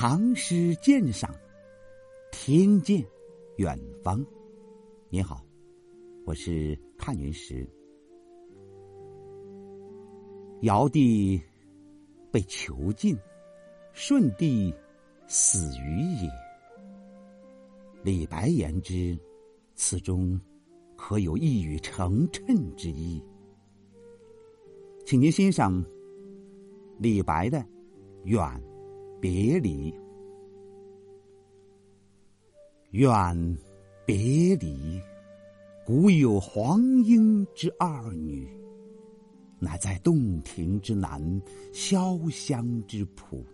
唐诗鉴赏，听见远方。你好，我是看云石。尧帝被囚禁，舜帝死于也。李白言之，此中可有一语成谶之意。请您欣赏李白的《远别离》。远别离，古有黄莺之二女，乃在洞庭之南，潇湘之浦。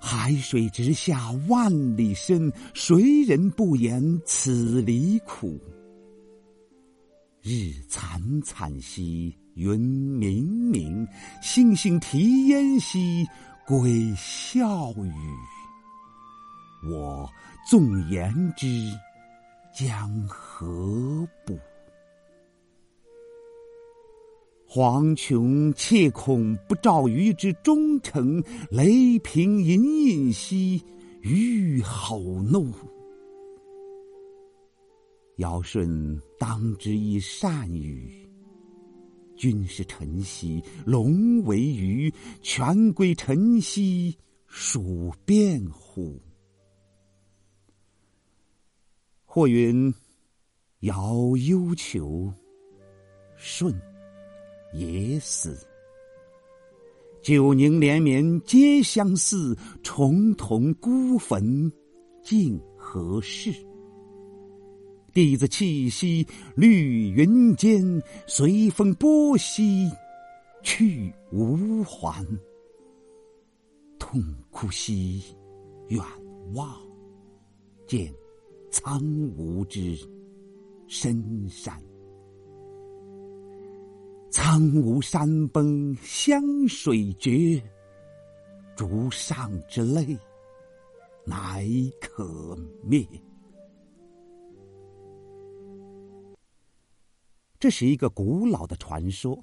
海水之下，万里深，谁人不言此离苦？日惨惨兮，云冥冥；星星啼烟兮，鬼笑语。我纵言之，将何补？黄琼切恐不照于之忠诚，雷平隐隐兮，欲吼怒。尧舜当之一善语，君是臣兮，龙为鱼，权归臣兮，属变乎？或云：尧忧囚，舜也死。九宁连绵皆相似，重瞳孤坟竟何事？弟子气息绿云间，随风波兮去无还。痛哭兮远望，见苍梧之深山。苍梧山崩湘水绝，竹上之泪乃可灭。这是一个古老的传说。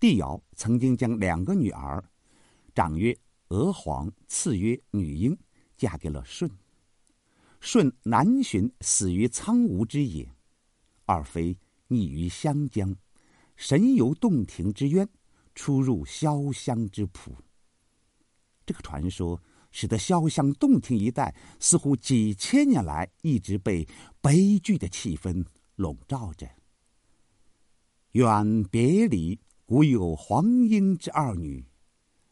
帝尧曾经将两个女儿，长曰娥皇，次曰女英，嫁给了舜。舜南巡，死于苍梧之野；二妃溺于湘江，神游洞庭之渊，出入潇湘之浦。这个传说使得潇湘洞庭一带似乎几千年来一直被悲剧的气氛笼罩着。远别离，古有黄莺之二女，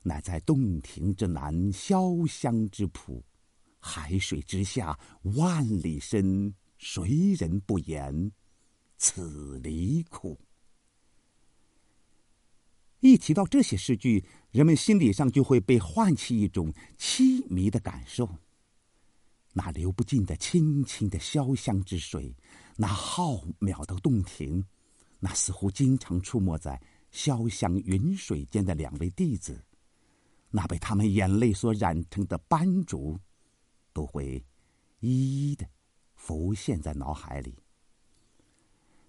乃在洞庭之南，潇湘之浦。海水之下，万里深，谁人不言此离苦？一提到这些诗句，人们心理上就会被唤起一种凄迷的感受。那流不尽的清清的潇湘之水，那浩渺的洞庭。那似乎经常出没在潇湘云水间的两位弟子，那被他们眼泪所染成的斑竹，都会一一的浮现在脑海里。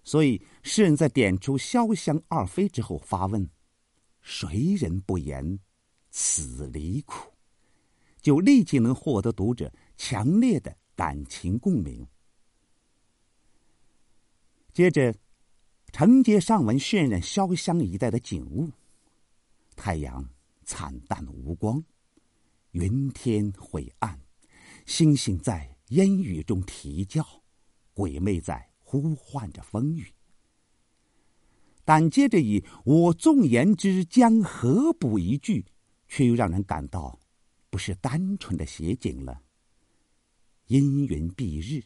所以诗人在点出潇湘二妃之后，发问：“谁人不言此离苦？”就立即能获得读者强烈的感情共鸣。接着。承接上文渲染潇湘一带的景物：太阳惨淡无光，云天晦暗，星星在烟雨中啼叫，鬼魅在呼唤着风雨。但接着以“我纵言之，将何补”一句，却又让人感到不是单纯的写景了。阴云蔽日，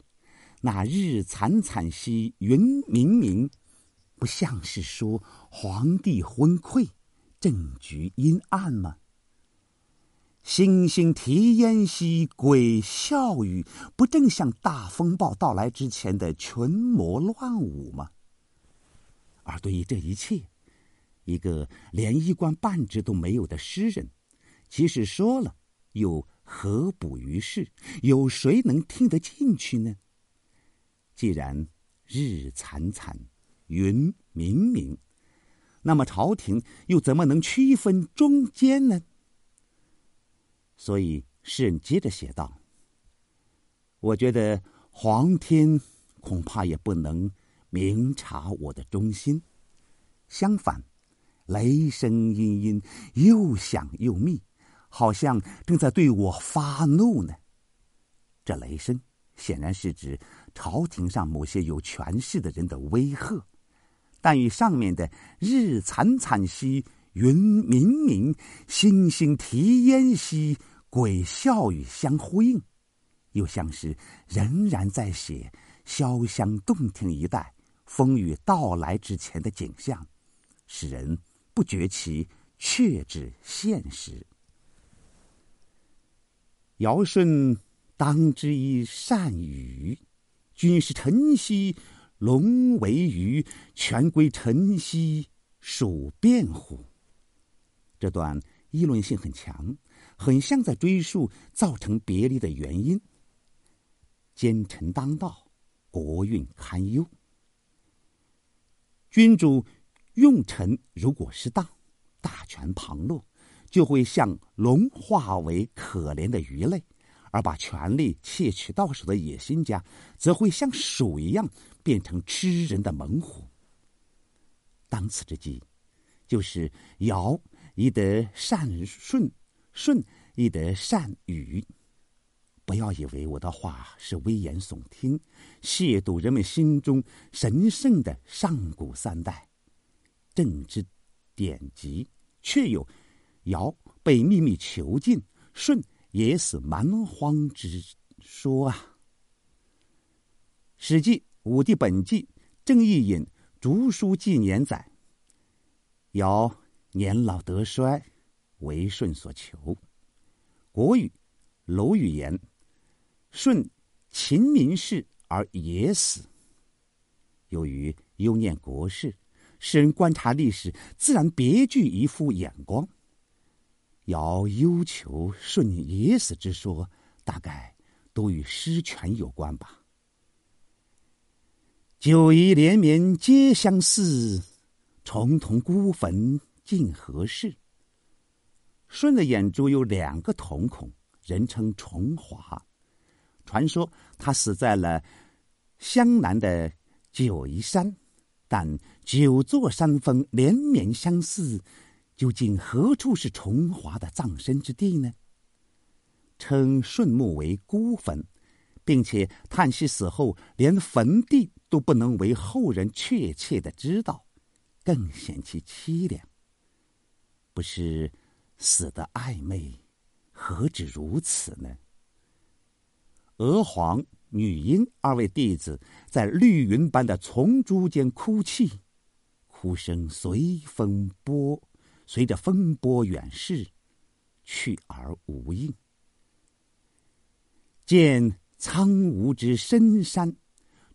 那日惨惨兮，云冥冥。不像是说皇帝昏聩，政局阴暗吗？星星啼烟兮，鬼笑语，不正像大风暴到来之前的群魔乱舞吗？而对于这一切，一个连一官半职都没有的诗人，即使说了，又何补于事？有谁能听得进去呢？既然日惨惨。云冥冥，那么朝廷又怎么能区分中间呢？所以诗人接着写道：“我觉得皇天恐怕也不能明察我的忠心，相反，雷声阴阴，又响又密，好像正在对我发怒呢。这雷声显然是指朝廷上某些有权势的人的威吓，但与上面的‘日惨惨兮’。”云明明，星星啼烟兮，鬼笑语相呼应，又像是仍然在写潇湘洞庭一带风雨到来之前的景象，使人不觉其确指现实。尧舜当之以善禹，君是臣兮，龙为鱼，权归臣兮，属变乎？这段议论性很强，很像在追溯造成别离的原因。奸臣当道，国运堪忧。君主用臣如果失当，大权旁落，就会像龙化为可怜的鱼类；而把权力窃取到手的野心家，则会像鼠一样变成吃人的猛虎。当此之际，就是尧。以得善顺，顺亦得善语。不要以为我的话是危言耸听，亵渎人们心中神圣的上古三代政治典籍。却有尧被秘密囚禁，舜也死蛮荒之说啊。《史记·武帝本纪》正义引竹书纪年载，尧。年老德衰，为舜所求。国语、楼语言：舜勤民事而野死。由于忧念国事，诗人观察历史，自然别具一副眼光。尧忧求舜野死之说，大概都与失权有关吧。九夷连绵皆相似，重瞳孤坟。竟何事？舜的眼珠有两个瞳孔，人称重华。传说他死在了湘南的九夷山，但九座山峰连绵相似，究竟何处是重华的葬身之地呢？称舜墓为孤坟，并且叹息死后连坟地都不能为后人确切的知道，更显其凄凉。不是死的暧昧，何止如此呢？娥皇、女英二位弟子在绿云般的丛株间哭泣，哭声随风波，随着风波远逝，去而无应。见苍梧之深山，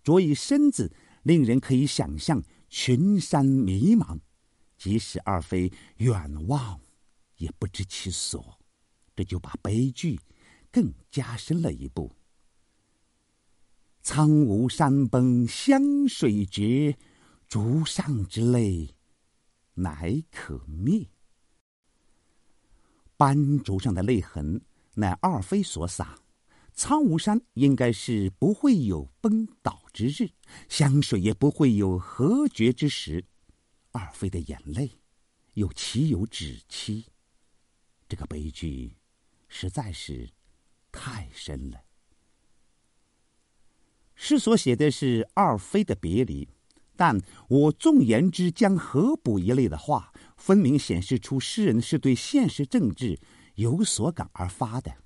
着以身子，令人可以想象群山迷茫。即使二妃远望，也不知其所，这就把悲剧更加深了一步。苍梧山崩湘水绝，竹上之泪，乃可灭。斑竹上的泪痕，乃二妃所洒。苍梧山应该是不会有崩倒之日，湘水也不会有和绝之时。二妃的眼泪，又岂有止期？这个悲剧实在是太深了。诗所写的是二妃的别离，但我纵言之将何补一类的话，分明显示出诗人是对现实政治有所感而发的。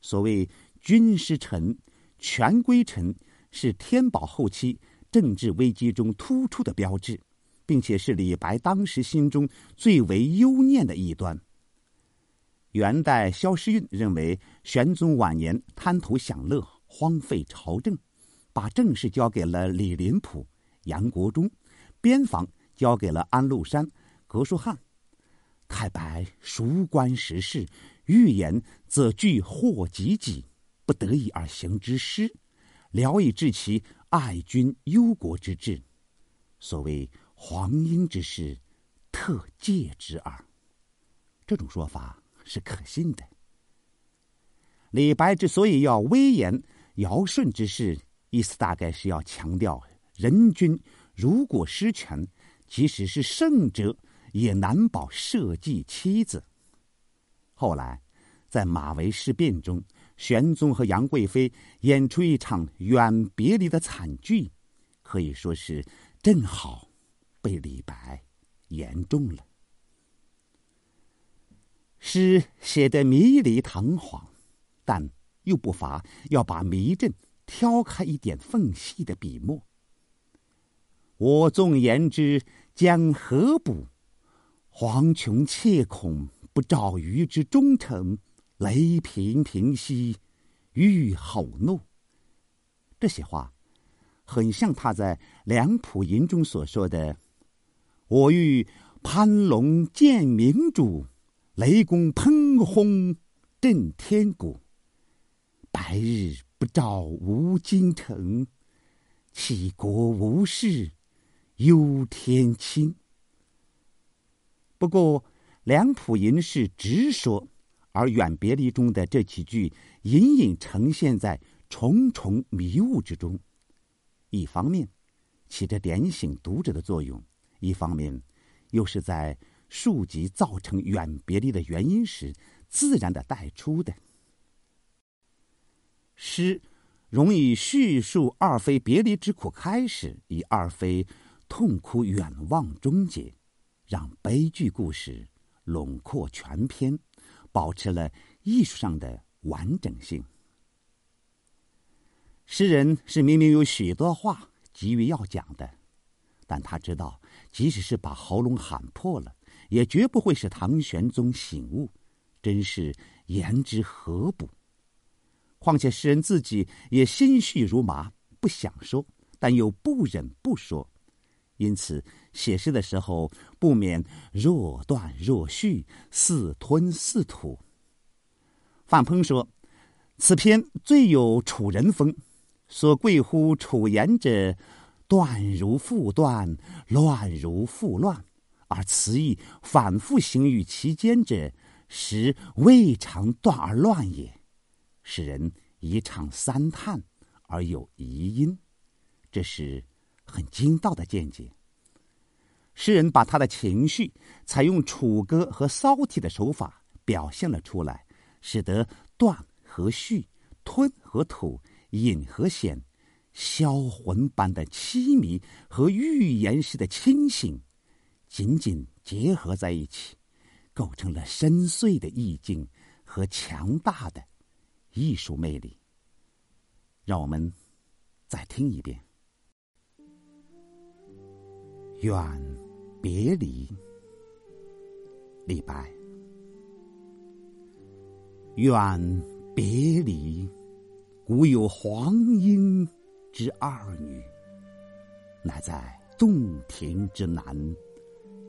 所谓“君师臣，权归臣”，是天宝后期政治危机中突出的标志。并且是李白当时心中最为忧念的一端。元代萧诗韵认为，玄宗晚年贪图享乐，荒废朝政，把政事交给了李林甫、杨国忠，边防交给了安禄山、格舒翰。太白熟观时事，欲言则惧祸及己，不得已而行之师，聊以致其爱君忧国之志。所谓。黄英之事，特戒之耳。这种说法是可信的，李白之所以要微言尧舜之事，意思大概是要强调人君如果失权，即使是圣者，也难保社稷妻子。后来，在马嵬事变中，玄宗和杨贵妃演出一场远别离的惨剧，可以说是正好被李白言中了。诗写得迷离堂皇，但又不乏要把迷阵挑开一点缝隙的笔墨。我纵言之将何补？黄琼切恐不照于之忠诚，雷平平兮，欲吼怒。这些话，很像他在《梁甫吟》中所说的：“我欲攀龙见明主。”雷公喷轰震天鼓，白日不照无京城，杞国无事忧天清。不过，梁甫吟是直说，而远别离中的这几句隐隐呈现在重重迷雾之中。一方面起着点醒读者的作用，一方面又是在。述及造成远别离的原因时，自然的带出的。诗容易叙述二妃别离之苦开始，以二妃痛哭远望终结，让悲剧故事笼括全篇，保持了艺术上的完整性。诗人是明明有许多话急于要讲的，但他知道，即使是把喉咙喊破了。也绝不会使唐玄宗醒悟，真是言之何补。况且诗人自己也心绪如麻，不想说，但又不忍不说，因此写诗的时候不免若断若续，似吞似吐。范滂说：“此篇最有楚人风，所贵乎楚言者，断如复断，乱如复乱。”而词意反复行于其间者，实未尝断而乱也，使人一唱三叹而有疑音，这是很精到的见解。诗人把他的情绪采用楚歌和骚体的手法表现了出来，使得断和续、吞和吐、隐和显、销魂般的凄迷和预言式的清醒。紧紧结合在一起，构成了深邃的意境和强大的艺术魅力。让我们再听一遍《远别离》，李白。远别离，古有黄莺之二女，乃在洞庭之南。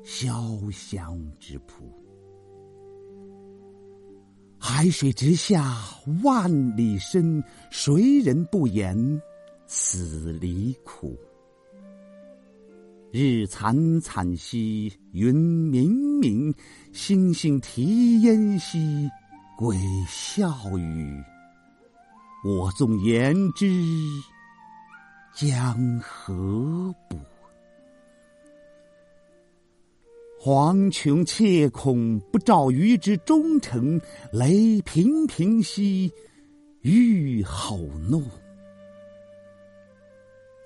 潇湘之浦，海水之下万里深，谁人不言此离苦？日惨惨兮云冥冥，星星啼烟兮鬼笑语。我纵言之，将何补？惶穷切恐不照于之忠诚，雷平平兮欲吼怒。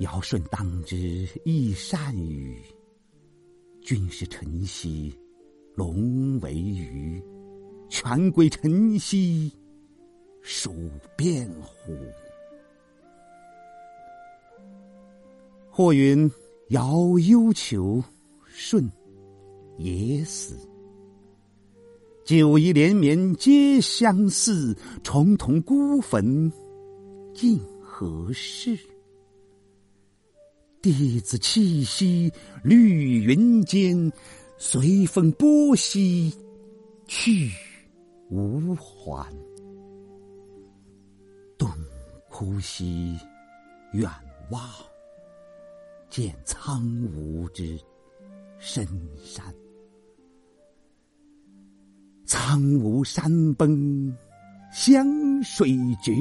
尧舜当之亦善与，君是臣兮龙为鱼，权归臣兮属变乎？或云尧忧求，舜。也死，九夷连绵皆相似，重同孤坟，竟何事？弟子气息绿云间，随风波兮去无还。洞窟兮远望，见苍梧之深山。苍梧山崩，湘水绝，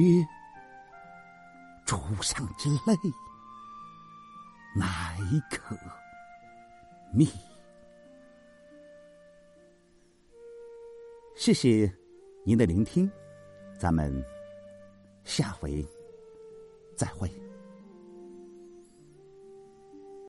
竹上之泪，乃可觅。谢谢您的聆听，咱们下回再会。